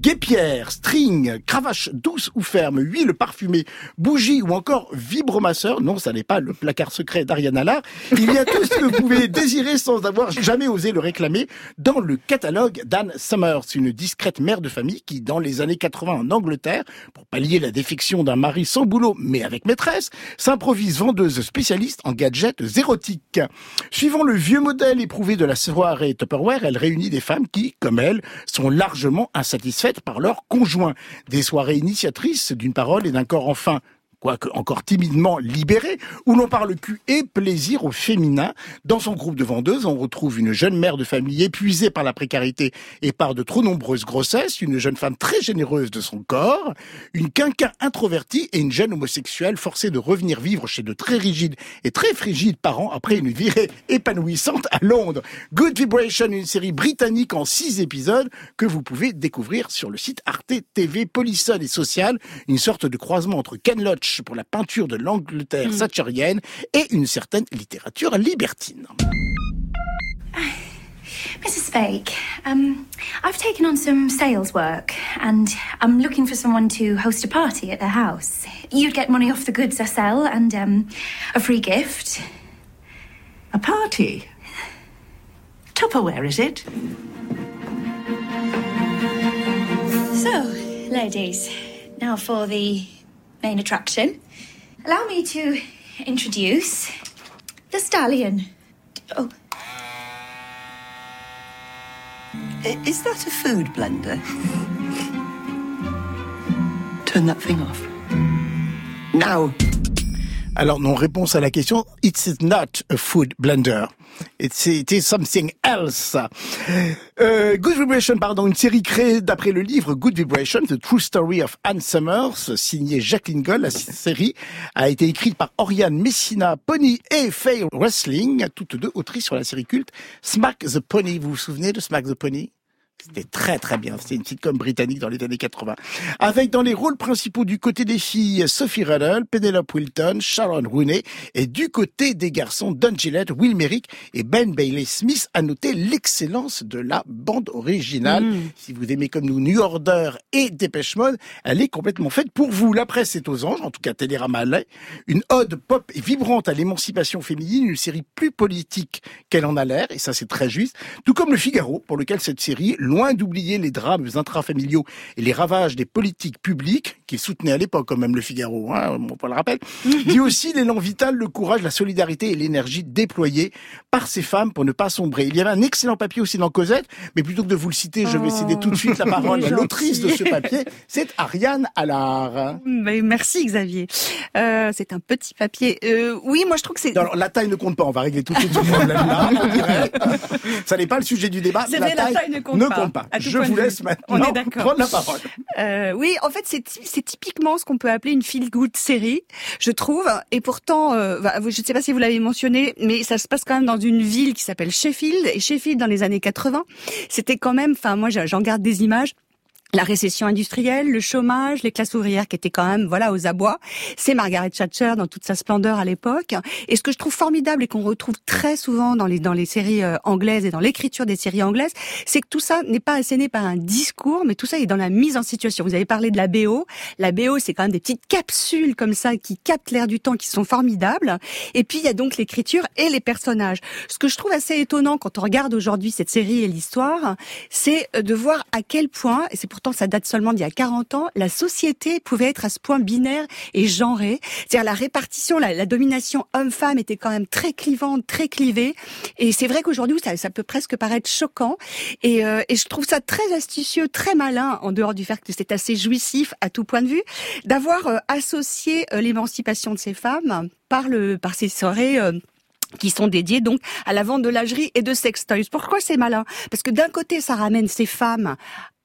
Guépière, string, cravache douce ou ferme, huile parfumée, bougie ou encore vibromasseur, non, ça n'est pas le placard secret d'Ariane Allard, il y a tout ce que vous pouvez désirer sans avoir jamais osé le réclamer dans le catalogue d'Anne Summers, une discrète mère de famille qui, dans les années 80 en Angleterre, pour pallier la défection d'un mari sans boulot mais avec maîtresse, s'improvise vendeuse spécialiste en gadgets érotiques. Suivant le vieux modèle éprouvé de la soirée Tupperware, elle réunit des femmes qui, comme elle, sont largement insatisfaites par leur conjoint. Des soirées initiatrices d'une parole et d'un corps enfin quoique encore timidement libéré, où l'on parle cul et plaisir au féminin. Dans son groupe de vendeuses, on retrouve une jeune mère de famille épuisée par la précarité et par de trop nombreuses grossesses, une jeune femme très généreuse de son corps, une quinquin introvertie et une jeune homosexuelle forcée de revenir vivre chez de très rigides et très frigides parents après une virée épanouissante à Londres. Good Vibration, une série britannique en six épisodes que vous pouvez découvrir sur le site Arte TV Polisson et Social, une sorte de croisement entre Ken Loach pour la peinture de l'Angleterre mm. satchérienne et une certaine littérature libertine. Mrs. Fake, um, I've taken on some sales work and I'm looking for someone to host a party at the house. You'd get money off the goods I sell and um, a free gift. A party? Tupperware, is it? So, ladies, now for the main attraction. Allow me to introduce the stallion. Oh. Is that a food blender? Turn that thing off. Now. Alors, non, réponse à la question, it's not a food blender. It is something else. Euh, Good Vibration, pardon, une série créée d'après le livre Good Vibration, The True Story of Anne Summers, signé Jacqueline Gold. La série a été écrite par Oriane Messina, Pony et Faye Wrestling, toutes deux autrices sur la série culte Smack the Pony. Vous vous souvenez de Smack the Pony? C'était très très bien. C'était une sitcom britannique dans les années 80. Avec dans les rôles principaux du côté des filles Sophie Ruddle, Penelope Wilton, Sharon Rooney et du côté des garçons Don Gillette, Will Merrick et Ben Bailey Smith. À noter l'excellence de la bande originale. Mm. Si vous aimez comme nous New Order et Dépêche Mode, elle est complètement faite pour vous. La presse est aux anges, en tout cas Télérama l'est. Une ode pop et vibrante à l'émancipation féminine, une série plus politique qu'elle en a l'air, et ça c'est très juste. Tout comme Le Figaro, pour lequel cette série loin d'oublier les drames intrafamiliaux et les ravages des politiques publiques, qu'il soutenait à l'époque quand même le Figaro, hein, on le rappelle, dit aussi l'élan vital, le courage, la solidarité et l'énergie déployés par ces femmes pour ne pas sombrer. Il y avait un excellent papier aussi dans Cosette, mais plutôt que de vous le citer, je vais céder tout de suite la parole à l'autrice de ce papier, c'est Ariane Allard. merci Xavier. Euh, c'est un petit papier. Euh, oui, moi je trouve que c'est... Alors la taille ne compte pas, on va régler tout de suite ce problème-là, Ça n'est pas le sujet du débat. La taille, la taille ne compte pas. Je vous laisse maintenant prendre la parole. Euh, oui, en fait, c'est typiquement ce qu'on peut appeler une feel-good série, je trouve. Et pourtant, euh, je ne sais pas si vous l'avez mentionné, mais ça se passe quand même dans une ville qui s'appelle Sheffield. Et Sheffield, dans les années 80, c'était quand même, enfin moi j'en garde des images, la récession industrielle, le chômage, les classes ouvrières qui étaient quand même voilà aux abois. C'est Margaret Thatcher dans toute sa splendeur à l'époque. Et ce que je trouve formidable et qu'on retrouve très souvent dans les dans les séries euh, anglaises et dans l'écriture des séries anglaises, c'est que tout ça n'est pas asséné par un discours, mais tout ça est dans la mise en situation. Vous avez parlé de la BO. La BO, c'est quand même des petites capsules comme ça qui captent l'air du temps, qui sont formidables. Et puis il y a donc l'écriture et les personnages. Ce que je trouve assez étonnant quand on regarde aujourd'hui cette série et l'histoire, c'est de voir à quel point, et c'est pour pourtant ça date seulement d'il y a 40 ans, la société pouvait être à ce point binaire et genrée. C'est-à-dire la répartition, la, domination homme-femme était quand même très clivante, très clivée. Et c'est vrai qu'aujourd'hui, ça, ça, peut presque paraître choquant. Et, euh, et, je trouve ça très astucieux, très malin, en dehors du fait que c'est assez jouissif à tout point de vue, d'avoir euh, associé euh, l'émancipation de ces femmes par, le, par ces soirées qui sont dédiées donc à la vente de lingerie et de sextoys. Pourquoi c'est malin? Parce que d'un côté, ça ramène ces femmes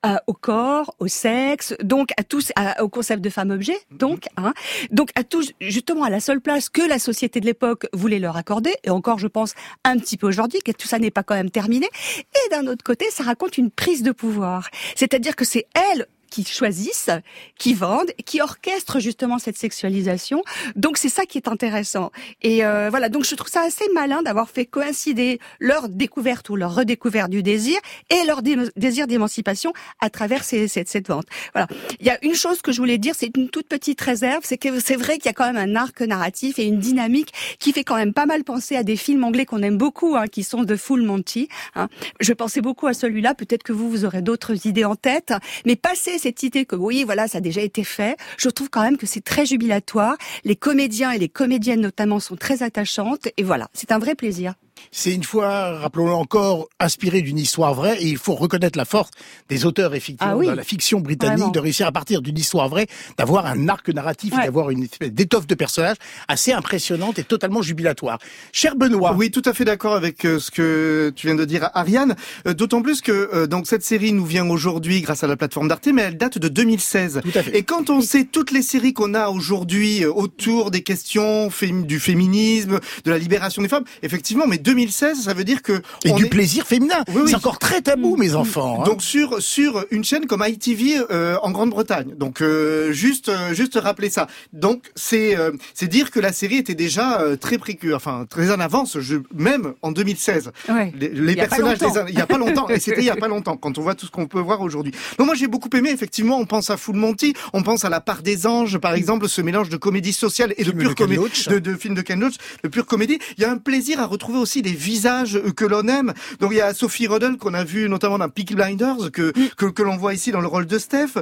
euh, au corps, au sexe, donc à tous, au concept de femme-objet, mhm. donc, hein, donc à tous, justement à la seule place que la société de l'époque voulait leur accorder, et encore, je pense, un petit peu aujourd'hui, que tout ça n'est pas quand même terminé. Et d'un autre côté, ça raconte une prise de pouvoir, c'est-à-dire que c'est elle qui choisissent, qui vendent, qui orchestrent justement cette sexualisation. Donc c'est ça qui est intéressant. Et euh, voilà, donc je trouve ça assez malin d'avoir fait coïncider leur découverte ou leur redécouverte du désir et leur désir d'émancipation à travers cette, vente. Voilà. Il y a une chose que je voulais dire, c'est une toute petite réserve, c'est que c'est vrai qu'il y a quand même un arc narratif et une dynamique qui fait quand même pas mal penser à des films anglais qu'on aime beaucoup, hein, qui sont de Full Monty. Hein. Je pensais beaucoup à celui-là. Peut-être que vous, vous aurez d'autres idées en tête, mais passer cette idée que oui, voilà, ça a déjà été fait, je trouve quand même que c'est très jubilatoire. Les comédiens et les comédiennes notamment sont très attachantes, et voilà, c'est un vrai plaisir. C'est une fois, rappelons-le encore, inspiré d'une histoire vraie et il faut reconnaître la force des auteurs effectivement ah de la fiction britannique de réussir à partir d'une histoire vraie d'avoir un arc narratif et d'avoir une espèce d'étoffe de personnages assez impressionnante et totalement jubilatoire. Cher Benoît. Oui, tout à fait d'accord avec euh, ce que tu viens de dire Ariane, euh, d'autant plus que euh, donc cette série nous vient aujourd'hui grâce à la plateforme d'Arte mais elle date de 2016. Tout à fait. Et quand on sait toutes les séries qu'on a aujourd'hui autour des questions du féminisme, de la libération des femmes, effectivement mais 2016, ça veut dire que et du plaisir féminin. c'est encore très tabou, mes enfants. Hein. Donc sur sur une chaîne comme ITV euh, en Grande-Bretagne. Donc euh, juste euh, juste rappeler ça. Donc c'est c'est dire que la série était déjà très précure, enfin très en avance, je, même en 2016. Les, personnages, il y a pas longtemps, et c'était il y a pas longtemps. Quand on voit tout ce qu'on peut voir aujourd'hui. Donc moi j'ai beaucoup aimé. Effectivement, on pense à Full Monty, on pense à La Part des Anges, par exemple, ce mélange de comédie sociale et de pure comédie, de, de film de Ken Loach, de pure comédie. Il y a un plaisir à retrouver aussi des visages que l'on aime. Donc il y a Sophie Rodel qu'on a vu notamment dans Peaky Blinders que que, que l'on voit ici dans le rôle de Steph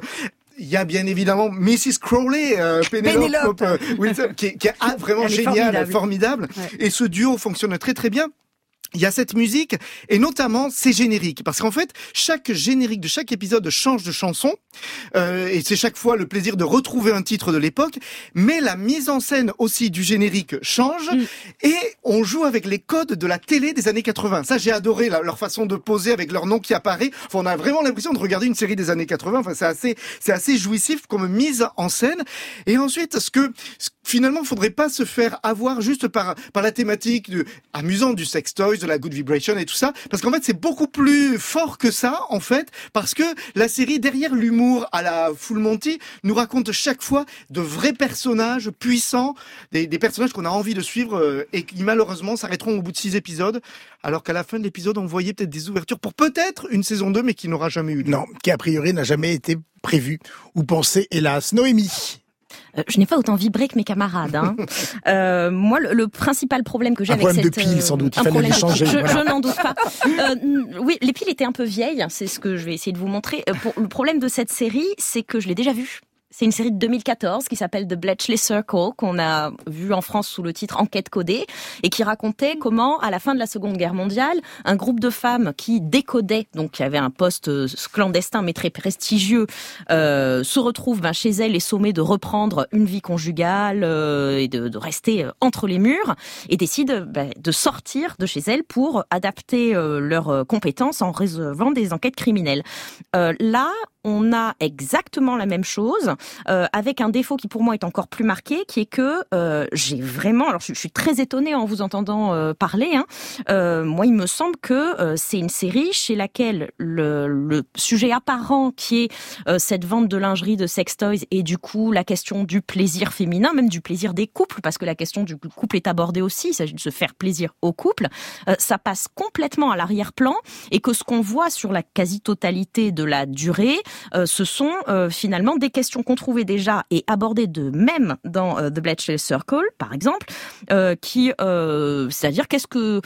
il y a bien évidemment Mrs. Crowley, euh, Penelope, euh, qui, est, qui, est vraiment génial, formidable. Et ce duo fonctionne très très bien il y a cette musique et notamment ces génériques parce qu'en fait chaque générique de chaque épisode change de chanson euh, et c'est chaque fois le plaisir de retrouver un titre de l'époque. Mais la mise en scène aussi du générique change mm. et on joue avec les codes de la télé des années 80 ça j'ai adoré leur façon de poser avec leur nom qui apparaît. Enfin, on a vraiment l'impression de regarder une série des années 80 enfin c'est assez c'est assez jouissif comme mise en scène. Et ensuite ce que finalement, il faudrait pas se faire avoir juste par par la thématique de, amusante du sex toys, de la good vibration et tout ça, parce qu'en fait, c'est beaucoup plus fort que ça, en fait, parce que la série derrière l'humour à la Full Monty nous raconte chaque fois de vrais personnages puissants, des, des personnages qu'on a envie de suivre euh, et qui malheureusement s'arrêteront au bout de six épisodes, alors qu'à la fin de l'épisode, on voyait peut-être des ouvertures pour peut-être une saison 2, mais qui n'aura jamais eu lieu. Non, qui a priori n'a jamais été prévu ou pensé, hélas. Noémie. Euh, je n'ai pas autant vibré que mes camarades. Hein. euh, moi, le, principal problème que j'ai avec cette... Un problème de pile, sans doute. Il fallait les changer. Je, je n'en doute pas. Euh, oui, les piles étaient un peu vieilles. C'est ce que je vais essayer de vous montrer. Euh, pour, le problème de cette série, c'est que je l'ai déjà vue. C'est une série de 2014 qui s'appelle The Bletchley Circle, qu'on a vu en France sous le titre Enquête codée, et qui racontait comment, à la fin de la Seconde Guerre mondiale, un groupe de femmes qui décodaient, donc qui avait un poste euh, clandestin mais très prestigieux, euh, se retrouvent ben, chez elles et sommées de reprendre une vie conjugale euh, et de, de, rester euh, entre les murs, et décident ben, de sortir de chez elles pour adapter leurs compétences en résolvant des enquêtes criminelles. là, on a exactement la même chose, euh, avec un défaut qui pour moi est encore plus marqué, qui est que euh, j'ai vraiment, alors je, suis très étonnée en vous entendant euh, parler, hein, moi il me semble que c'est une série chez laquelle le, le sujet apparent qui est cette vente de lingerie, de sex toys, et du coup la question du plaisir féminin, même du plaisir des couples, parce que la question du couple est abordée aussi, il s'agit de se faire plaisir au couple, ça passe complètement à l'arrière-plan, et que ce qu'on voit sur la quasi-totalité de la durée, euh, ce sont euh, finalement des questions qu'on trouvait déjà et abordées de même dans euh, The Bletchley Circle, par exemple, qui, c'est-à-dire qu'est-ce que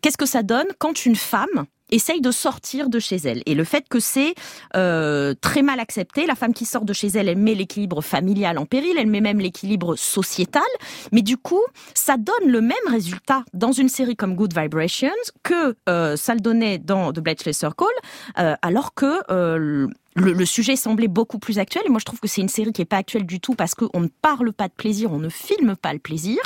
qu'est-ce que ça donne quand une femme essaye de sortir de chez elle? Et le fait que c'est très mal accepté, la femme qui sort de chez elle, elle met l'équilibre familial en péril, elle met même l'équilibre sociétal, mais du coup, ça donne le même résultat dans une série comme Good Vibrations que ça le donnait dans The Bletchley Circle, alors que le, sujet semblait beaucoup plus actuel. Et moi, je trouve que c'est une série qui est pas actuelle du tout parce qu'on ne parle pas de plaisir, on ne filme pas le plaisir.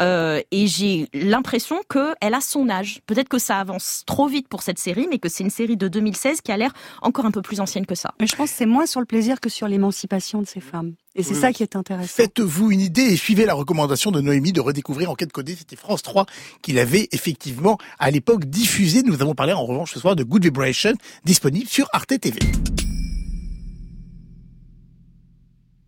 Euh, et j'ai l'impression qu'elle a son âge. Peut-être que ça avance trop vite pour cette série, mais que c'est une série de 2016 qui a l'air encore un peu plus ancienne que ça. Mais je pense que c'est moins sur le plaisir que sur l'émancipation de ces femmes. Et c'est ça qui est intéressant. Faites-vous une idée et suivez la recommandation de Noémie de redécouvrir Enquête codée. C'était France 3 qui l'avait effectivement à l'époque diffusé. Nous avons parlé en revanche ce soir de Good Vibration, disponible sur Arte TV.